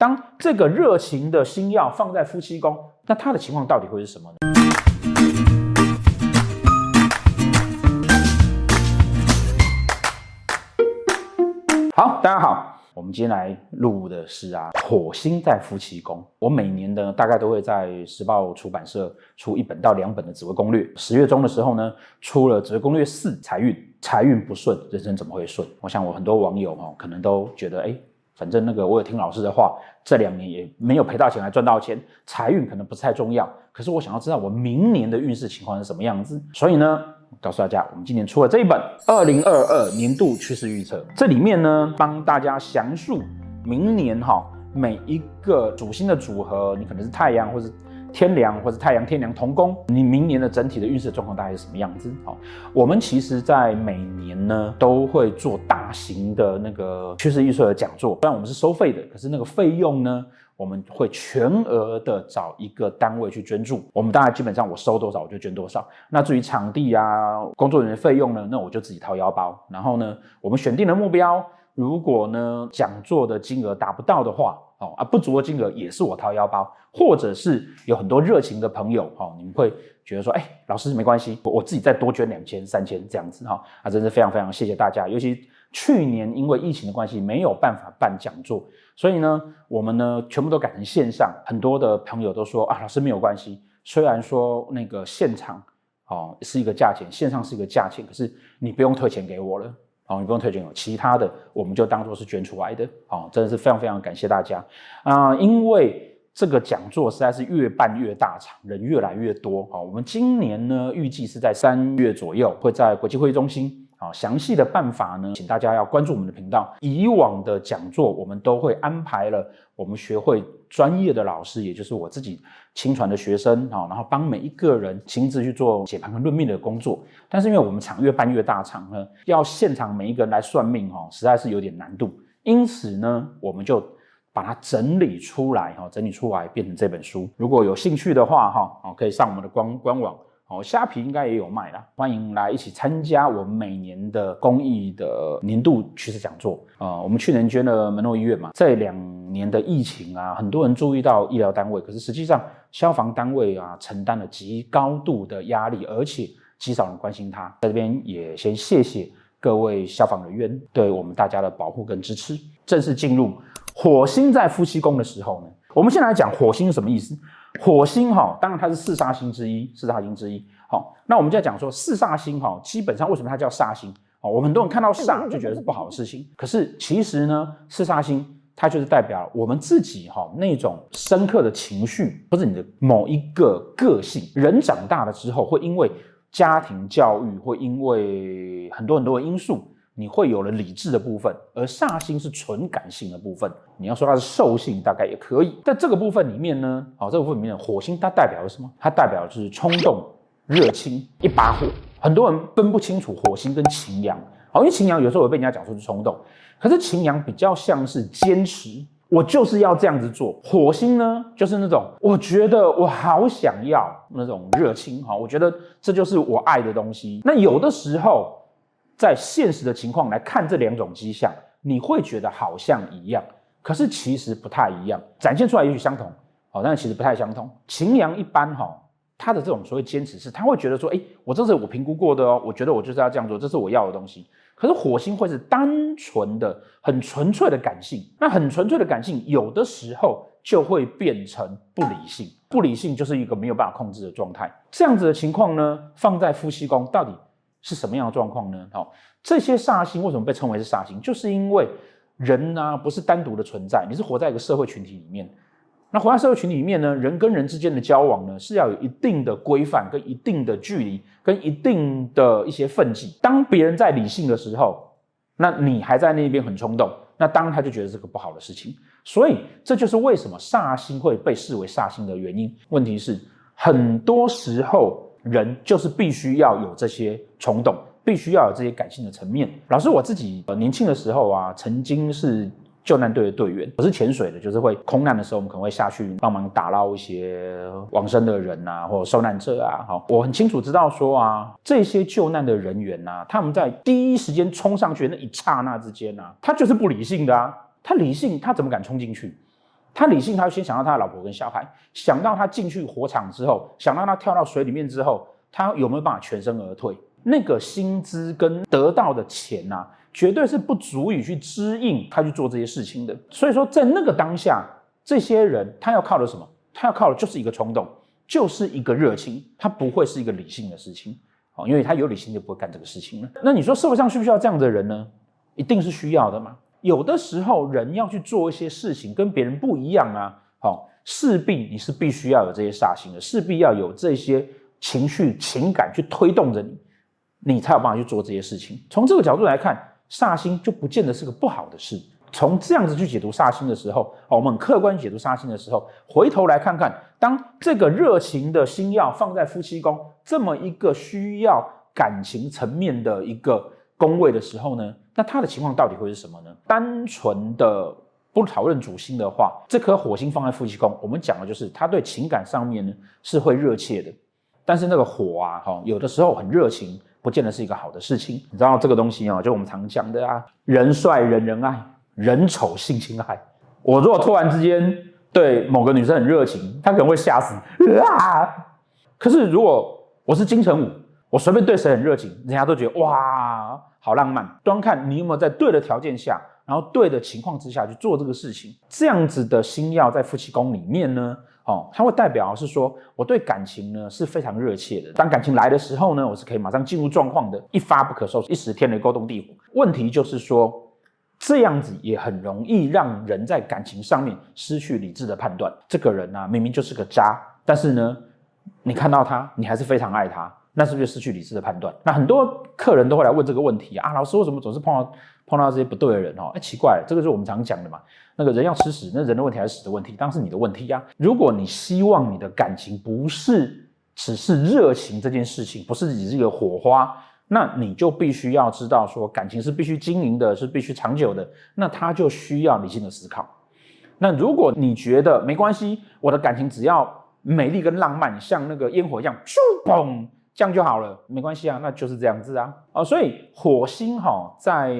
当这个热情的星曜放在夫妻宫，那他的情况到底会是什么呢？好，大家好，我们今天来录的是啊，火星在夫妻宫。我每年呢，大概都会在时报出版社出一本到两本的紫微攻略。十月中的时候呢，出了紫微攻略四，财运，财运不顺，人生怎么会顺？我想我很多网友哈，可能都觉得，哎。反正那个我有听老师的话，这两年也没有赔到钱，还赚到钱，财运可能不是太重要。可是我想要知道我明年的运势情况是什么样子，所以呢，告诉大家，我们今年出了这一本《二零二二年度趋势预测》，这里面呢，帮大家详述明年哈每一个主星的组合，你可能是太阳或者。天梁或者太阳天梁同宫，你明年的整体的运势状况大概是什么样子？好，我们其实，在每年呢都会做大型的那个趋势预测的讲座，虽然我们是收费的，可是那个费用呢，我们会全额的找一个单位去捐助。我们当然基本上我收多少我就捐多少。那至于场地啊、工作人员费用呢，那我就自己掏腰包。然后呢，我们选定了目标，如果呢讲座的金额达不到的话，哦啊，不足的金额也是我掏腰包，或者是有很多热情的朋友，哦，你们会觉得说，哎，老师没关系，我我自己再多捐两千、三千这样子，哈，啊，真是非常非常谢谢大家。尤其去年因为疫情的关系，没有办法办讲座，所以呢，我们呢全部都改成线上。很多的朋友都说，啊，老师没有关系，虽然说那个现场哦是一个价钱，线上是一个价钱，可是你不用退钱给我了。哦，你不用推荐哦，其他的我们就当做是捐出来的。哦，真的是非常非常感谢大家啊！因为这个讲座实在是越办越大场，人越来越多。哦，我们今年呢预计是在三月左右会在国际会议中心。好，详细的办法呢，请大家要关注我们的频道。以往的讲座，我们都会安排了我们学会专业的老师，也就是我自己亲传的学生啊，然后帮每一个人亲自去做解盘和论命的工作。但是因为我们场越办越大场呢，要现场每一个人来算命哈，实在是有点难度。因此呢，我们就把它整理出来哈，整理出来变成这本书。如果有兴趣的话哈，可以上我们的官官网。哦，虾皮应该也有卖啦，欢迎来一起参加我们每年的公益的年度趋势讲座啊、呃！我们去年捐了门诺医院嘛，这两年的疫情啊，很多人注意到医疗单位，可是实际上消防单位啊承担了极高度的压力，而且极少人关心他。在这边也先谢谢各位消防人员对我们大家的保护跟支持。正式进入火星在夫妻宫的时候呢，我们先来讲火星是什么意思。火星哈，当然它是四煞星之一，四煞星之一。好，那我们就要讲说四煞星哈，基本上为什么它叫煞星？哦，我们很多人看到煞就觉得是不好的事情，可是其实呢，四煞星它就是代表我们自己哈那种深刻的情绪，或者你的某一个个性。人长大了之后，会因为家庭教育，会因为很多很多的因素。你会有了理智的部分，而煞星是纯感性的部分。你要说它是兽性，大概也可以。在这个部分里面呢，好，这个部分里面，火星它代表了什么？它代表的是冲动、热情、一把火。很多人分不清楚火星跟擎羊，好，因为擎羊有时候会被人家讲说是冲动，可是擎羊比较像是坚持，我就是要这样子做。火星呢，就是那种我觉得我好想要那种热情，哈，我觉得这就是我爱的东西。那有的时候。在现实的情况来看，这两种迹象，你会觉得好像一样，可是其实不太一样。展现出来也许相同，好，但其实不太相同。擎羊一般哈，他的这种所谓坚持是，他会觉得说，哎，我这是我评估过的哦，我觉得我就是要这样做，这是我要的东西。可是火星会是单纯的、很纯粹的感性，那很纯粹的感性，有的时候就会变成不理性，不理性就是一个没有办法控制的状态。这样子的情况呢，放在夫妻宫到底是什么样的状况呢？好，这些煞星为什么被称为是煞星？就是因为人呢、不是单独的存在，你是活在一个社会群体里面。那活在社会群体里面呢，人跟人之间的交往呢是要有一定的规范、跟一定的距离、跟一定的一些分际。当别人在理性的时候，那你还在那边很冲动，那当然他就觉得这个不好的事情。所以这就是为什么煞星会被视为煞星的原因。问题是很多时候。人就是必须要有这些冲动，必须要有这些感性的层面。老师，我自己呃年轻的时候啊，曾经是救难队的队员，我是潜水的，就是会空难的时候，我们可能会下去帮忙打捞一些往生的人啊，或受难者啊。好，我很清楚知道说啊，这些救难的人员呐、啊，他们在第一时间冲上去那一刹那之间啊，他就是不理性的啊，他理性他怎么敢冲进去？他理性，他要先想到他的老婆跟小孩，想到他进去火场之后，想到他跳到水里面之后，他有没有办法全身而退？那个薪资跟得到的钱啊，绝对是不足以去支应他去做这些事情的。所以说，在那个当下，这些人他要靠的什么？他要靠的就是一个冲动，就是一个热情，他不会是一个理性的事情。哦，因为他有理性就不会干这个事情了。那你说社会上需不需要这样的人呢？一定是需要的嘛。有的时候人要去做一些事情跟别人不一样啊，好，势必你是必须要有这些煞星的，势必要有这些情绪情感去推动着你，你才有办法去做这些事情。从这个角度来看，煞星就不见得是个不好的事。从这样子去解读煞星的时候，我们客观解读煞星的时候，回头来看看，当这个热情的星曜放在夫妻宫这么一个需要感情层面的一个宫位的时候呢，那他的情况到底会是什么呢？单纯的不讨论主星的话，这颗火星放在夫妻宫，我们讲的就是他对情感上面呢是会热切的。但是那个火啊，哈，有的时候很热情，不见得是一个好的事情。你知道这个东西啊，就我们常讲的啊，人帅人人爱，人丑性侵害。我如果突然之间对某个女生很热情，她可能会吓死啊。可是如果我是金城武，我随便对谁很热情，人家都觉得哇。好浪漫，端看你有没有在对的条件下，然后对的情况之下去做这个事情。这样子的星曜在夫妻宫里面呢，哦，它会代表是说我对感情呢是非常热切的。当感情来的时候呢，我是可以马上进入状况的，一发不可收拾，一时天雷勾动地火。问题就是说，这样子也很容易让人在感情上面失去理智的判断。这个人啊，明明就是个渣，但是呢，你看到他，你还是非常爱他。那是不是失去理智的判断？那很多客人都会来问这个问题啊，老师为什么总是碰到碰到这些不对的人哦？哎，奇怪，这个是我们常讲的嘛。那个人要吃屎，那人的问题还是屎的问题？当然是你的问题呀。如果你希望你的感情不是只是热情这件事情，不是只是一个火花，那你就必须要知道说，感情是必须经营的，是必须长久的。那他就需要理性的思考。那如果你觉得没关系，我的感情只要美丽跟浪漫，像那个烟火一样，咻嘣。这样就好了，没关系啊，那就是这样子啊，哦，所以火星哈在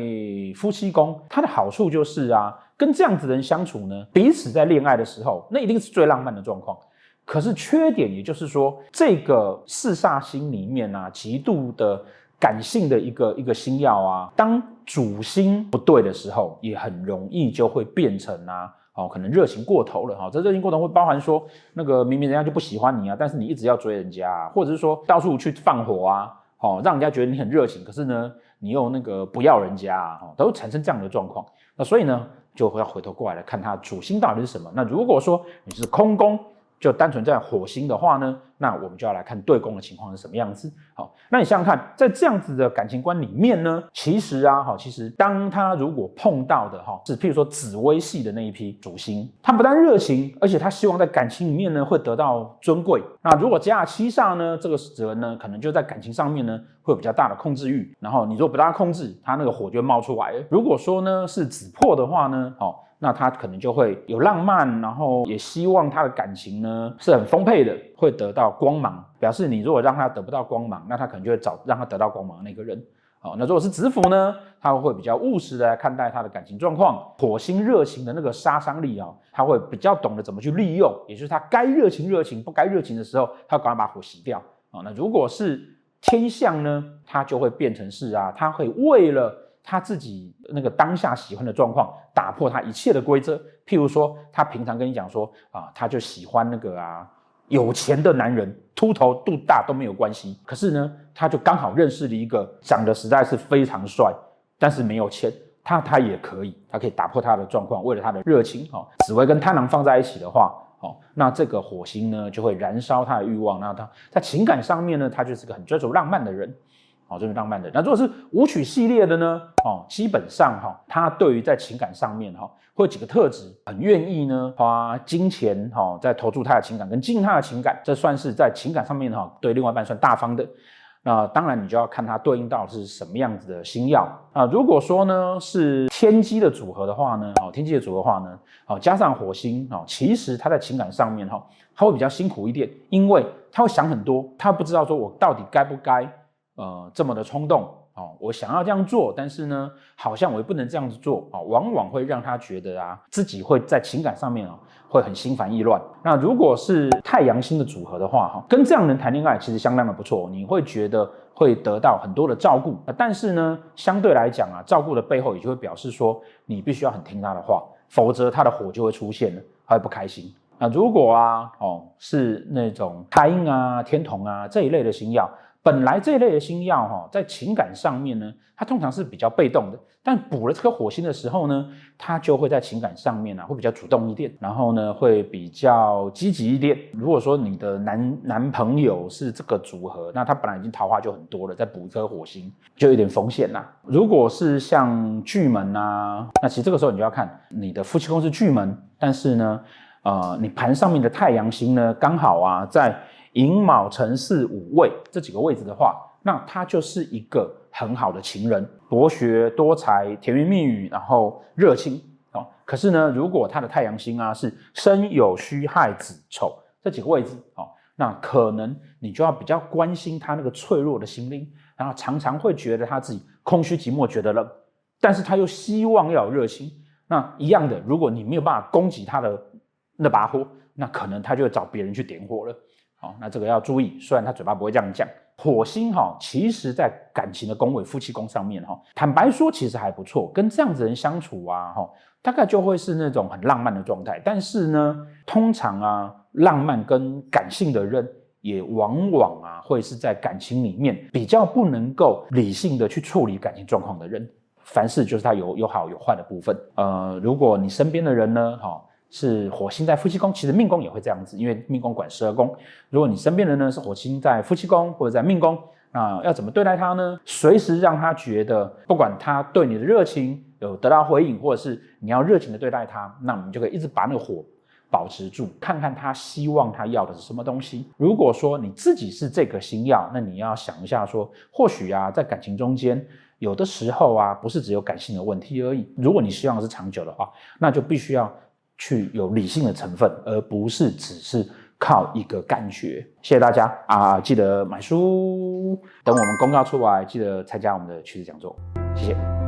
夫妻宫，它的好处就是啊，跟这样子的人相处呢，彼此在恋爱的时候，那一定是最浪漫的状况。可是缺点，也就是说，这个四煞星里面啊，极度的感性的一个一个星曜啊，当主星不对的时候，也很容易就会变成啊。哦，可能热情过头了哈，这热情过头会包含说，那个明明人家就不喜欢你啊，但是你一直要追人家啊，或者是说到处去放火啊，哦让人家觉得你很热情，可是呢，你又那个不要人家啊，都产生这样的状况。那所以呢，就要回头过来来看他主心到底是什么。那如果说你是空宫。就单纯在火星的话呢，那我们就要来看对宫的情况是什么样子。好，那你想想看，在这样子的感情观里面呢，其实啊，好，其实当他如果碰到的哈，是譬如说紫微系的那一批主星，他不但热情，而且他希望在感情里面呢会得到尊贵。那如果加了七煞呢，这个人呢可能就在感情上面呢会有比较大的控制欲。然后你如果不大控制，他那个火就冒出来。如果说呢是紫破的话呢，好。那他可能就会有浪漫，然后也希望他的感情呢是很丰沛的，会得到光芒。表示你如果让他得不到光芒，那他可能就会找让他得到光芒的那个人。好，那如果是紫府呢，他会比较务实的来看待他的感情状况。火星热情的那个杀伤力啊，他会比较懂得怎么去利用，也就是他该热情热情，不该热情的时候，他赶快把火熄掉。啊，那如果是天象呢，他就会变成是啊，他会为了。他自己那个当下喜欢的状况，打破他一切的规则。譬如说，他平常跟你讲说啊，他就喜欢那个啊有钱的男人，秃头肚大都没有关系。可是呢，他就刚好认识了一个长得实在是非常帅，但是没有钱，他他也可以，他可以打破他的状况，为了他的热情。哦，紫微跟贪狼放在一起的话，哦，那这个火星呢就会燃烧他的欲望。那他在情感上面呢，他就是个很追求浪漫的人。哦，这是浪漫的。那如果是舞曲系列的呢？哦，基本上哈，他对于在情感上面哈，会有几个特质，很愿意呢花金钱哈，在投注他的情感跟经营他的情感，这算是在情感上面哈，对另外一半算大方的。那当然，你就要看他对应到是什么样子的星曜啊。如果说呢是天机的组合的话呢，哦，天机的组合的话呢，哦，加上火星哦，其实他在情感上面哈，他会比较辛苦一点，因为他会想很多，他不知道说我到底该不该。呃，这么的冲动哦，我想要这样做，但是呢，好像我也不能这样子做啊，往往会让他觉得啊，自己会在情感上面啊，会很心烦意乱。那如果是太阳星的组合的话，哈，跟这样人谈恋爱其实相当的不错，你会觉得会得到很多的照顾。但是呢，相对来讲啊，照顾的背后也就会表示说，你必须要很听他的话，否则他的火就会出现了，他会不开心。那如果啊，哦，是那种太阴啊、天同啊这一类的星曜。本来这一类的星曜哈，在情感上面呢，它通常是比较被动的。但补了这颗火星的时候呢，它就会在情感上面啊，会比较主动一点，然后呢，会比较积极一点。如果说你的男男朋友是这个组合，那他本来已经桃花就很多了，再补一颗火星，就有点风险啦。如果是像巨门啊，那其实这个时候你就要看你的夫妻宫是巨门，但是呢，呃，你盘上面的太阳星呢，刚好啊在。寅卯辰巳午未这几个位置的话，那他就是一个很好的情人，博学多才，甜言蜜语，然后热情哦。可是呢，如果他的太阳星啊是申酉戌亥子丑这几个位置哦，那可能你就要比较关心他那个脆弱的心灵，然后常常会觉得他自己空虚寂寞，觉得冷，但是他又希望要有热情。那一样的，如果你没有办法攻击他的那把火，那可能他就会找别人去点火了。好，那这个要注意。虽然他嘴巴不会这样讲，火星哈，其实在感情的宫位、夫妻宫上面哈，坦白说其实还不错。跟这样子人相处啊，哈，大概就会是那种很浪漫的状态。但是呢，通常啊，浪漫跟感性的人，也往往啊，会是在感情里面比较不能够理性的去处理感情状况的人。凡事就是他有有好有坏的部分。呃，如果你身边的人呢，哈。是火星在夫妻宫，其实命宫也会这样子，因为命宫管十二宫。如果你身边人呢是火星在夫妻宫或者在命宫，那要怎么对待他呢？随时让他觉得，不管他对你的热情有得到回应，或者是你要热情的对待他，那我们就可以一直把那个火保持住，看看他希望他要的是什么东西。如果说你自己是这个星曜，那你要想一下说，或许啊，在感情中间，有的时候啊，不是只有感性的问题而已。如果你希望是长久的话，那就必须要。去有理性的成分，而不是只是靠一个感觉。谢谢大家啊！记得买书，等我们公告出来，记得参加我们的趋势讲座。谢谢。